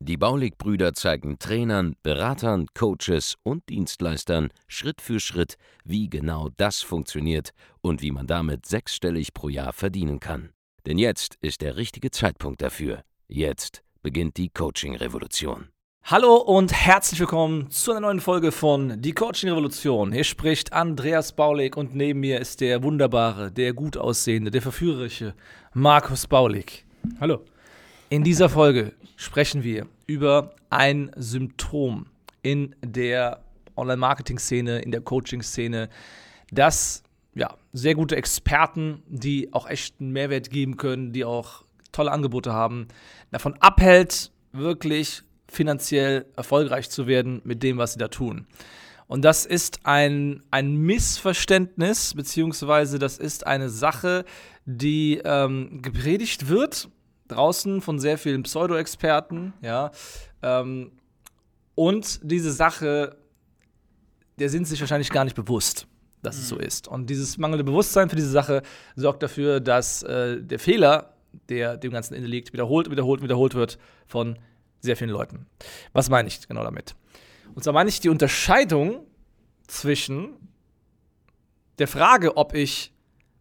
Die Baulig-Brüder zeigen Trainern, Beratern, Coaches und Dienstleistern Schritt für Schritt, wie genau das funktioniert und wie man damit sechsstellig pro Jahr verdienen kann. Denn jetzt ist der richtige Zeitpunkt dafür. Jetzt beginnt die Coaching-Revolution. Hallo und herzlich willkommen zu einer neuen Folge von Die Coaching Revolution. Hier spricht Andreas Baulig und neben mir ist der wunderbare, der gut aussehende, der verführerische Markus Baulig. Hallo. In dieser Folge sprechen wir über ein Symptom in der Online-Marketing-Szene, in der Coaching-Szene, das ja, sehr gute Experten, die auch echt einen Mehrwert geben können, die auch tolle Angebote haben, davon abhält, wirklich finanziell erfolgreich zu werden mit dem, was sie da tun. Und das ist ein, ein Missverständnis, beziehungsweise das ist eine Sache, die ähm, gepredigt wird draußen von sehr vielen Pseudo-Experten, ja. Ähm, und diese Sache, der sind sich wahrscheinlich gar nicht bewusst, dass mhm. es so mhm. ist. Und dieses mangelnde Bewusstsein für diese Sache sorgt dafür, dass äh, der Fehler, der dem Ganzen inne liegt, wiederholt, wiederholt, wiederholt wird von sehr vielen Leuten. Was meine ich genau damit? Und zwar meine ich die Unterscheidung zwischen der Frage, ob ich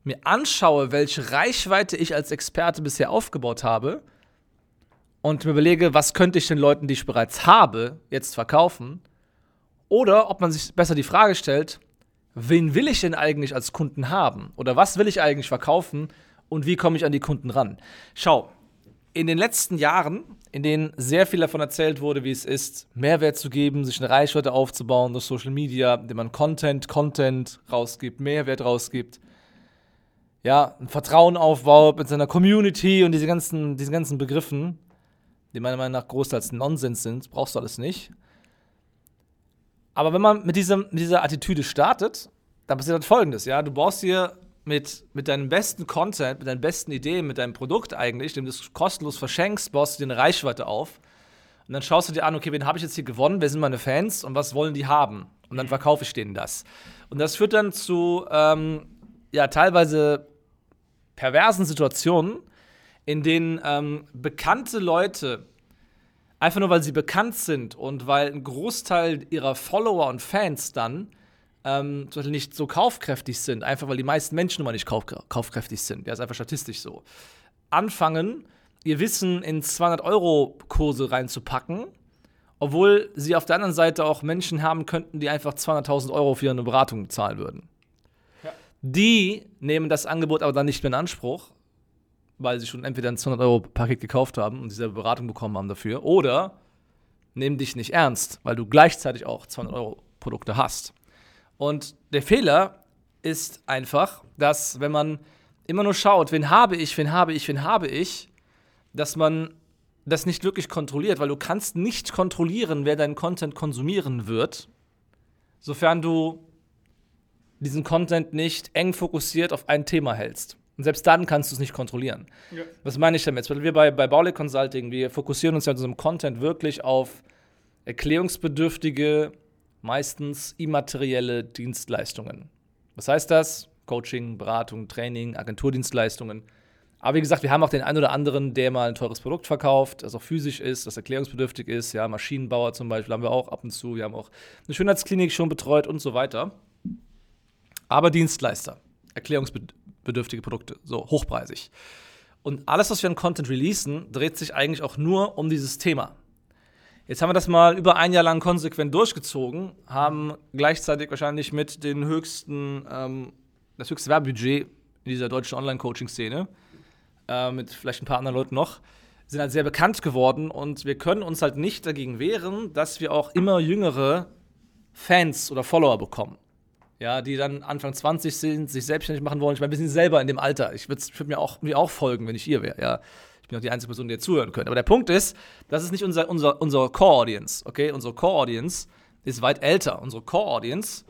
mir anschaue, welche Reichweite ich als Experte bisher aufgebaut habe und mir überlege, was könnte ich den Leuten, die ich bereits habe, jetzt verkaufen, oder ob man sich besser die Frage stellt, wen will ich denn eigentlich als Kunden haben? Oder was will ich eigentlich verkaufen? Und wie komme ich an die Kunden ran? Schau, in den letzten Jahren, in denen sehr viel davon erzählt wurde, wie es ist, Mehrwert zu geben, sich eine Reichweite aufzubauen durch Social Media, indem man Content, Content rausgibt, Mehrwert rausgibt, ja, ein Vertrauen aufbaut mit seiner Community und diese ganzen, diese ganzen Begriffen, die meiner Meinung nach großteils Nonsens sind, brauchst du alles nicht. Aber wenn man mit, diesem, mit dieser Attitüde startet, dann passiert halt folgendes, ja, du baust dir mit, mit deinem besten Content, mit deinen besten Ideen, mit deinem Produkt eigentlich, dem du es kostenlos verschenkst, baust du dir eine Reichweite auf. Und dann schaust du dir an, okay, wen habe ich jetzt hier gewonnen, wer sind meine Fans und was wollen die haben? Und dann verkaufe ich denen das. Und das führt dann zu ähm, ja teilweise perversen Situationen, in denen ähm, bekannte Leute einfach nur weil sie bekannt sind und weil ein Großteil ihrer Follower und Fans dann ähm, zum Beispiel nicht so kaufkräftig sind, einfach weil die meisten Menschen mal nicht kauf kaufkräftig sind. Ja, ist einfach statistisch so. Anfangen, ihr Wissen in 200-Euro-Kurse reinzupacken, obwohl sie auf der anderen Seite auch Menschen haben könnten, die einfach 200.000 Euro für ihre Beratung bezahlen würden. Die nehmen das Angebot aber dann nicht mehr in Anspruch, weil sie schon entweder ein 200-Euro-Paket gekauft haben und dieselbe Beratung bekommen haben dafür, oder nehmen dich nicht ernst, weil du gleichzeitig auch 200-Euro-Produkte hast. Und der Fehler ist einfach, dass wenn man immer nur schaut, wen habe ich, wen habe ich, wen habe ich, dass man das nicht wirklich kontrolliert, weil du kannst nicht kontrollieren, wer deinen Content konsumieren wird, sofern du diesen Content nicht eng fokussiert auf ein Thema hältst. Und selbst dann kannst du es nicht kontrollieren. Ja. Was meine ich damit? Weil wir bei, bei Baulig Consulting, wir fokussieren uns ja in unserem Content wirklich auf erklärungsbedürftige, meistens immaterielle Dienstleistungen. Was heißt das? Coaching, Beratung, Training, Agenturdienstleistungen. Aber wie gesagt, wir haben auch den einen oder anderen, der mal ein teures Produkt verkauft, das auch physisch ist, das erklärungsbedürftig ist. Ja, Maschinenbauer zum Beispiel haben wir auch ab und zu. Wir haben auch eine Schönheitsklinik schon betreut und so weiter aber Dienstleister, erklärungsbedürftige Produkte, so hochpreisig. Und alles, was wir an Content releasen, dreht sich eigentlich auch nur um dieses Thema. Jetzt haben wir das mal über ein Jahr lang konsequent durchgezogen, haben gleichzeitig wahrscheinlich mit den höchsten, ähm, das höchste Werbebudget in dieser deutschen Online-Coaching-Szene, äh, mit vielleicht ein paar anderen Leuten noch, sind halt sehr bekannt geworden und wir können uns halt nicht dagegen wehren, dass wir auch immer jüngere Fans oder Follower bekommen ja, die dann Anfang 20 sind, sich selbstständig machen wollen. Ich meine, wir sind selber in dem Alter. Ich würde würd mir, auch, mir auch folgen, wenn ich hier wäre. Ja. Ich bin auch die einzige Person, die ihr zuhören könnt. Aber der Punkt ist, das ist nicht unser, unser, unser Core-Audience. Okay? Unsere Core-Audience ist weit älter. Unsere Core-Audience,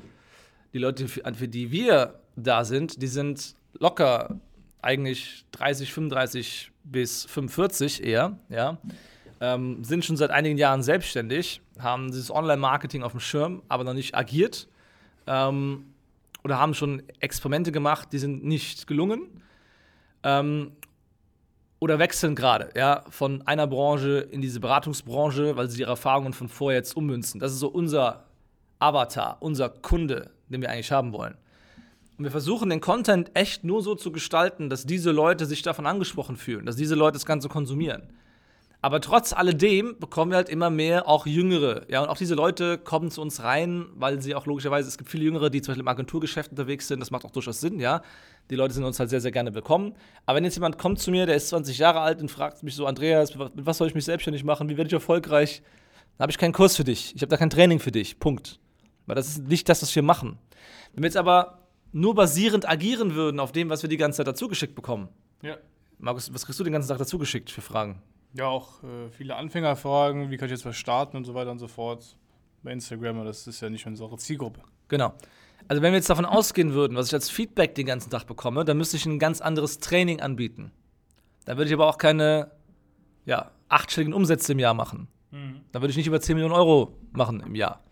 die Leute, für, für die wir da sind, die sind locker eigentlich 30, 35 bis 45 eher, ja. Ähm, sind schon seit einigen Jahren selbstständig, haben dieses Online-Marketing auf dem Schirm, aber noch nicht agiert. Ähm, oder haben schon Experimente gemacht, die sind nicht gelungen. Ähm, oder wechseln gerade, ja, von einer Branche in diese Beratungsbranche, weil sie ihre Erfahrungen von vorher jetzt ummünzen. Das ist so unser Avatar, unser Kunde, den wir eigentlich haben wollen. Und wir versuchen den Content echt nur so zu gestalten, dass diese Leute sich davon angesprochen fühlen, dass diese Leute das Ganze konsumieren. Aber trotz alledem bekommen wir halt immer mehr auch Jüngere. Ja, und auch diese Leute kommen zu uns rein, weil sie auch logischerweise, es gibt viele Jüngere, die zum Beispiel im Agenturgeschäft unterwegs sind. Das macht auch durchaus Sinn, ja. Die Leute sind uns halt sehr, sehr gerne willkommen. Aber wenn jetzt jemand kommt zu mir, der ist 20 Jahre alt und fragt mich so, Andreas, mit was soll ich mich selbstständig machen? Wie werde ich erfolgreich? Dann habe ich keinen Kurs für dich. Ich habe da kein Training für dich. Punkt. Weil das ist nicht das, was wir machen. Wenn wir jetzt aber nur basierend agieren würden auf dem, was wir die ganze Zeit dazu geschickt bekommen. Ja. Markus, was kriegst du den ganzen Tag dazu geschickt für Fragen? Ja, auch äh, viele Anfängerfragen, wie kann ich jetzt was starten und so weiter und so fort. Bei Instagram, das ist ja nicht unsere Zielgruppe. Genau. Also wenn wir jetzt davon ausgehen würden, was ich als Feedback den ganzen Tag bekomme, dann müsste ich ein ganz anderes Training anbieten. Dann würde ich aber auch keine ja, achtstelligen Umsätze im Jahr machen. Mhm. Dann würde ich nicht über 10 Millionen Euro machen im Jahr.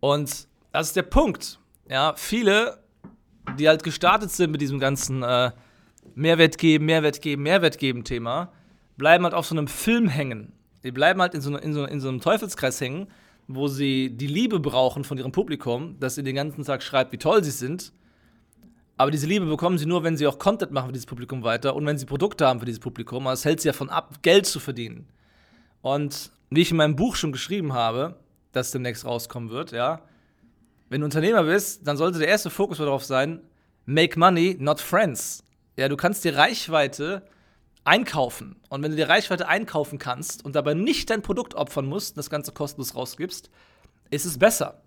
Und das ist der Punkt. Ja, viele, die halt gestartet sind mit diesem ganzen äh, Mehrwert geben, Mehrwert geben, Mehrwert geben Thema, bleiben halt auf so einem Film hängen. Die bleiben halt in so, in so, in so einem Teufelskreis hängen, wo sie die Liebe brauchen von ihrem Publikum, dass sie den ganzen Tag schreibt, wie toll sie sind. Aber diese Liebe bekommen sie nur, wenn sie auch Content machen für dieses Publikum weiter und wenn sie Produkte haben für dieses Publikum. Aber es hält sie davon ab, Geld zu verdienen. Und wie ich in meinem Buch schon geschrieben habe, das demnächst rauskommen wird, ja, wenn du Unternehmer bist, dann sollte der erste Fokus darauf sein, make money, not friends. Ja, du kannst die Reichweite einkaufen. Und wenn du die Reichweite einkaufen kannst und dabei nicht dein Produkt opfern musst und das Ganze kostenlos rausgibst, ist es besser.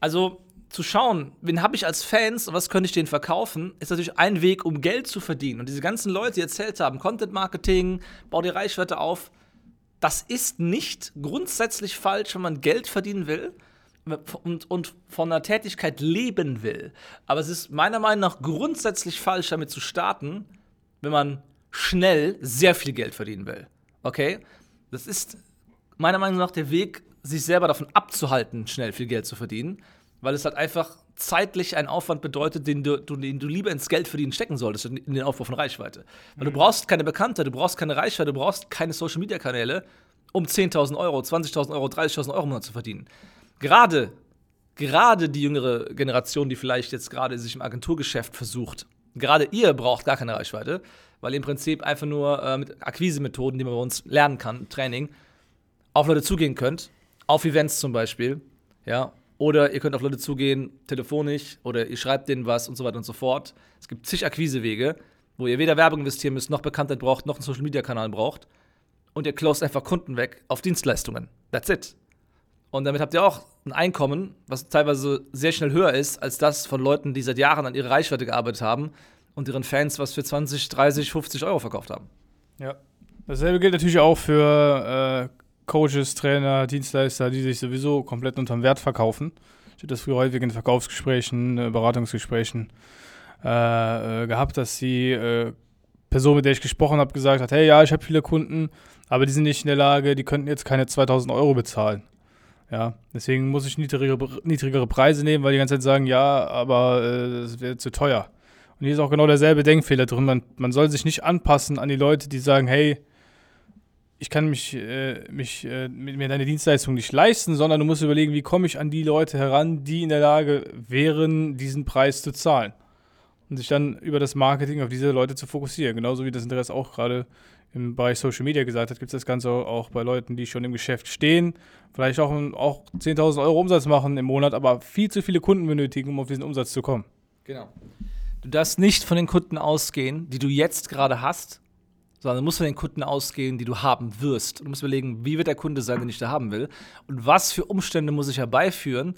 Also zu schauen, wen habe ich als Fans und was könnte ich denen verkaufen, ist natürlich ein Weg, um Geld zu verdienen. Und diese ganzen Leute, die erzählt haben, Content Marketing, bau die Reichweite auf, das ist nicht grundsätzlich falsch, wenn man Geld verdienen will und, und von einer Tätigkeit leben will. Aber es ist meiner Meinung nach grundsätzlich falsch, damit zu starten, wenn man schnell sehr viel Geld verdienen will. Okay? Das ist meiner Meinung nach der Weg, sich selber davon abzuhalten, schnell viel Geld zu verdienen, weil es halt einfach zeitlich einen Aufwand bedeutet, den du, den du lieber ins Geld verdienen stecken solltest, in den Aufbau von Reichweite. Weil mhm. du brauchst keine Bekannte, du brauchst keine Reichweite, du brauchst keine Social-Media-Kanäle, um 10.000 Euro, 20.000 Euro, 30.000 Euro im Monat zu verdienen. Gerade, gerade die jüngere Generation, die vielleicht jetzt gerade sich im Agenturgeschäft versucht, gerade ihr braucht gar keine Reichweite, weil im Prinzip einfach nur äh, mit Akquisemethoden, die man bei uns lernen kann, Training, auf Leute zugehen könnt. Auf Events zum Beispiel. Ja. Oder ihr könnt auf Leute zugehen, telefonisch, oder ihr schreibt denen was und so weiter und so fort. Es gibt zig Akquisewege, wo ihr weder Werbung investieren müsst, noch Bekanntheit braucht, noch einen Social Media Kanal braucht. Und ihr closed einfach Kunden weg auf Dienstleistungen. That's it. Und damit habt ihr auch ein Einkommen, was teilweise sehr schnell höher ist als das von Leuten, die seit Jahren an ihrer Reichweite gearbeitet haben und ihren Fans was für 20, 30, 50 Euro verkauft haben. Ja. Dasselbe gilt natürlich auch für äh, Coaches, Trainer, Dienstleister, die sich sowieso komplett unterm Wert verkaufen. Ich habe das früher häufig in Verkaufsgesprächen, äh, Beratungsgesprächen äh, äh, gehabt, dass die äh, Person, mit der ich gesprochen habe, gesagt hat, hey, ja, ich habe viele Kunden, aber die sind nicht in der Lage, die könnten jetzt keine 2000 Euro bezahlen. Ja, deswegen muss ich niedrigere, niedrigere Preise nehmen, weil die ganze Zeit sagen, ja, aber es äh, wäre zu teuer. Und hier ist auch genau derselbe Denkfehler drin. Man, man soll sich nicht anpassen an die Leute, die sagen, hey, ich kann mich, äh, mich äh, mir deine Dienstleistung nicht leisten, sondern du musst überlegen, wie komme ich an die Leute heran, die in der Lage wären, diesen Preis zu zahlen. Und sich dann über das Marketing auf diese Leute zu fokussieren. Genauso wie das Interesse auch gerade im Bereich Social Media gesagt hat, gibt es das Ganze auch bei Leuten, die schon im Geschäft stehen, vielleicht auch, auch 10.000 Euro Umsatz machen im Monat, aber viel zu viele Kunden benötigen, um auf diesen Umsatz zu kommen. Genau. Du darfst nicht von den Kunden ausgehen, die du jetzt gerade hast, sondern du musst von den Kunden ausgehen, die du haben wirst. Du musst überlegen, wie wird der Kunde sein, den ich da haben will und was für Umstände muss ich herbeiführen,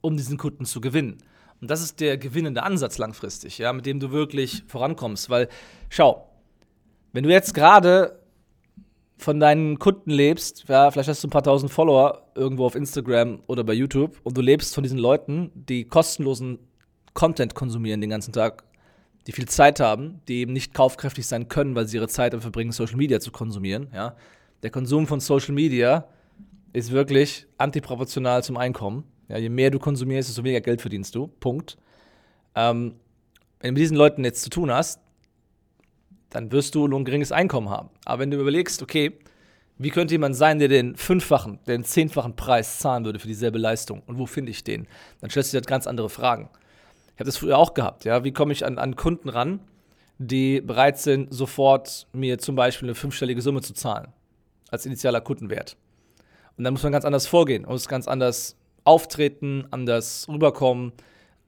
um diesen Kunden zu gewinnen. Und das ist der gewinnende Ansatz langfristig, ja, mit dem du wirklich vorankommst. Weil, schau, wenn du jetzt gerade von deinen Kunden lebst, ja, vielleicht hast du ein paar tausend Follower irgendwo auf Instagram oder bei YouTube und du lebst von diesen Leuten, die kostenlosen Content konsumieren den ganzen Tag, die viel Zeit haben, die eben nicht kaufkräftig sein können, weil sie ihre Zeit dafür verbringen, Social Media zu konsumieren. Ja? Der Konsum von Social Media ist wirklich antiproportional zum Einkommen. Ja, je mehr du konsumierst, desto weniger Geld verdienst du. Punkt. Ähm, wenn du mit diesen Leuten jetzt zu tun hast, dann wirst du nur ein geringes Einkommen haben. Aber wenn du überlegst, okay, wie könnte jemand sein, der den fünffachen, den zehnfachen Preis zahlen würde für dieselbe Leistung? Und wo finde ich den? Dann stellst du dir ganz andere Fragen. Ich habe das früher auch gehabt. Ja? Wie komme ich an, an Kunden ran, die bereit sind, sofort mir zum Beispiel eine fünfstellige Summe zu zahlen als initialer Kundenwert? Und dann muss man ganz anders vorgehen, muss ganz anders auftreten, anders rüberkommen,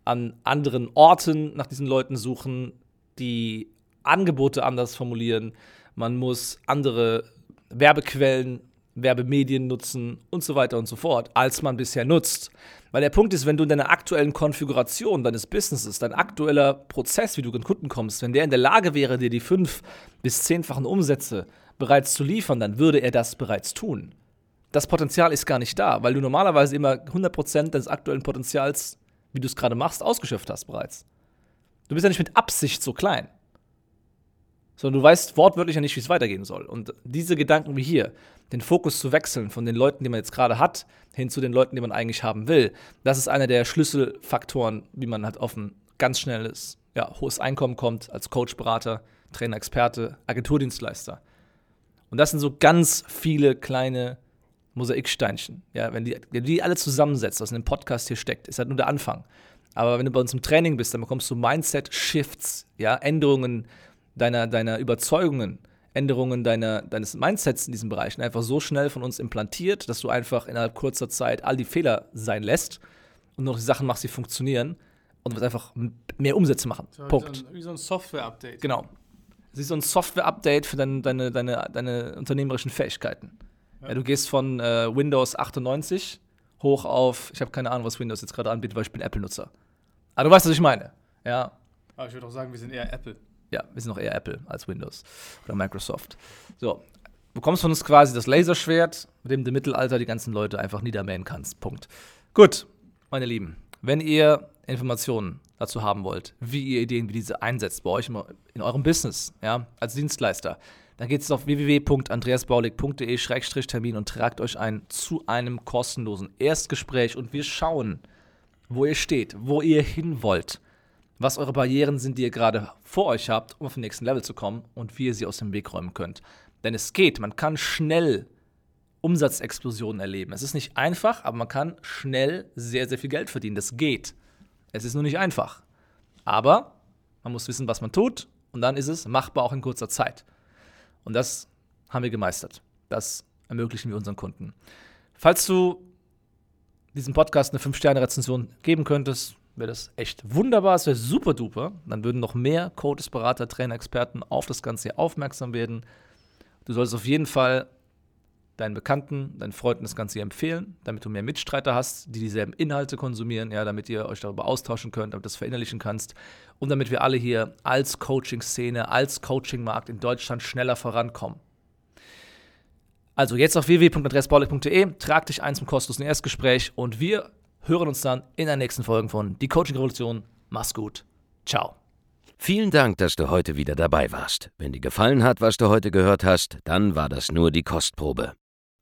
an anderen Orten nach diesen Leuten suchen, die Angebote anders formulieren. Man muss andere Werbequellen, Werbemedien nutzen und so weiter und so fort, als man bisher nutzt. Weil der Punkt ist, wenn du in deiner aktuellen Konfiguration deines Businesses, dein aktueller Prozess, wie du an Kunden kommst, wenn der in der Lage wäre, dir die fünf- bis zehnfachen Umsätze bereits zu liefern, dann würde er das bereits tun. Das Potenzial ist gar nicht da, weil du normalerweise immer 100% deines aktuellen Potenzials, wie du es gerade machst, ausgeschöpft hast bereits. Du bist ja nicht mit Absicht so klein sondern du weißt wortwörtlich ja nicht, wie es weitergehen soll. Und diese Gedanken wie hier, den Fokus zu wechseln von den Leuten, die man jetzt gerade hat, hin zu den Leuten, die man eigentlich haben will, das ist einer der Schlüsselfaktoren, wie man halt auf ein ganz schnelles, ja, hohes Einkommen kommt als Coach, Berater, Trainer, Experte, Agenturdienstleister. Und das sind so ganz viele kleine Mosaiksteinchen. Ja, wenn die, wenn die alle zusammensetzt, was in dem Podcast hier steckt, ist halt nur der Anfang. Aber wenn du bei uns im Training bist, dann bekommst du Mindset-Shifts, ja, Änderungen deiner, deiner Überzeugungen, Änderungen deiner, deines Mindsets in diesen Bereichen einfach so schnell von uns implantiert, dass du einfach innerhalb kurzer Zeit all die Fehler sein lässt und noch die Sachen machst, die funktionieren und wirst einfach mehr Umsätze machen. So, Punkt. Wie so ein, wie so ein Software-Update. Genau. Es ist so ein Software-Update für dein, deine, deine, deine unternehmerischen Fähigkeiten. Ja. Ja, du gehst von äh, Windows 98 hoch auf, ich habe keine Ahnung, was Windows jetzt gerade anbietet, weil ich bin Apple-Nutzer. Aber du weißt, was ich meine. Ja. Aber ich würde auch sagen, wir sind eher Apple. Ja, wir sind noch eher Apple als Windows oder Microsoft. So, du bekommst von uns quasi das Laserschwert, mit dem du im Mittelalter die ganzen Leute einfach niedermähen kannst. Punkt. Gut, meine Lieben, wenn ihr Informationen dazu haben wollt, wie ihr Ideen wie diese einsetzt bei euch in eurem Business, ja, als Dienstleister, dann geht es auf www.andreasbaulig.de-termin und tragt euch ein zu einem kostenlosen Erstgespräch und wir schauen, wo ihr steht, wo ihr hin wollt was eure Barrieren sind, die ihr gerade vor euch habt, um auf den nächsten Level zu kommen und wie ihr sie aus dem Weg räumen könnt. Denn es geht, man kann schnell Umsatzexplosionen erleben. Es ist nicht einfach, aber man kann schnell sehr, sehr viel Geld verdienen. Das geht. Es ist nur nicht einfach. Aber man muss wissen, was man tut und dann ist es machbar auch in kurzer Zeit. Und das haben wir gemeistert. Das ermöglichen wir unseren Kunden. Falls du diesem Podcast eine 5-Sterne-Rezension geben könntest, wäre das echt wunderbar, es wäre super duper. Dann würden noch mehr Coaches, Berater, Trainer, Experten auf das Ganze hier aufmerksam werden. Du solltest auf jeden Fall deinen Bekannten, deinen Freunden das Ganze hier empfehlen, damit du mehr Mitstreiter hast, die dieselben Inhalte konsumieren, ja, damit ihr euch darüber austauschen könnt, damit du das verinnerlichen kannst und damit wir alle hier als Coaching-Szene, als Coaching-Markt in Deutschland schneller vorankommen. Also jetzt auf www.adressbaulig.de, trag dich ein zum kostenlosen Erstgespräch und wir hören uns dann in der nächsten Folge von Die Coaching Revolution. Mach's gut. Ciao. Vielen Dank, dass du heute wieder dabei warst. Wenn dir gefallen hat, was du heute gehört hast, dann war das nur die Kostprobe.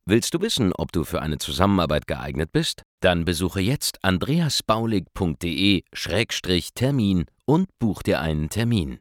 Willst du wissen, ob du für eine Zusammenarbeit geeignet bist? Dann besuche jetzt andreasbaulig.de-termin und buch dir einen Termin.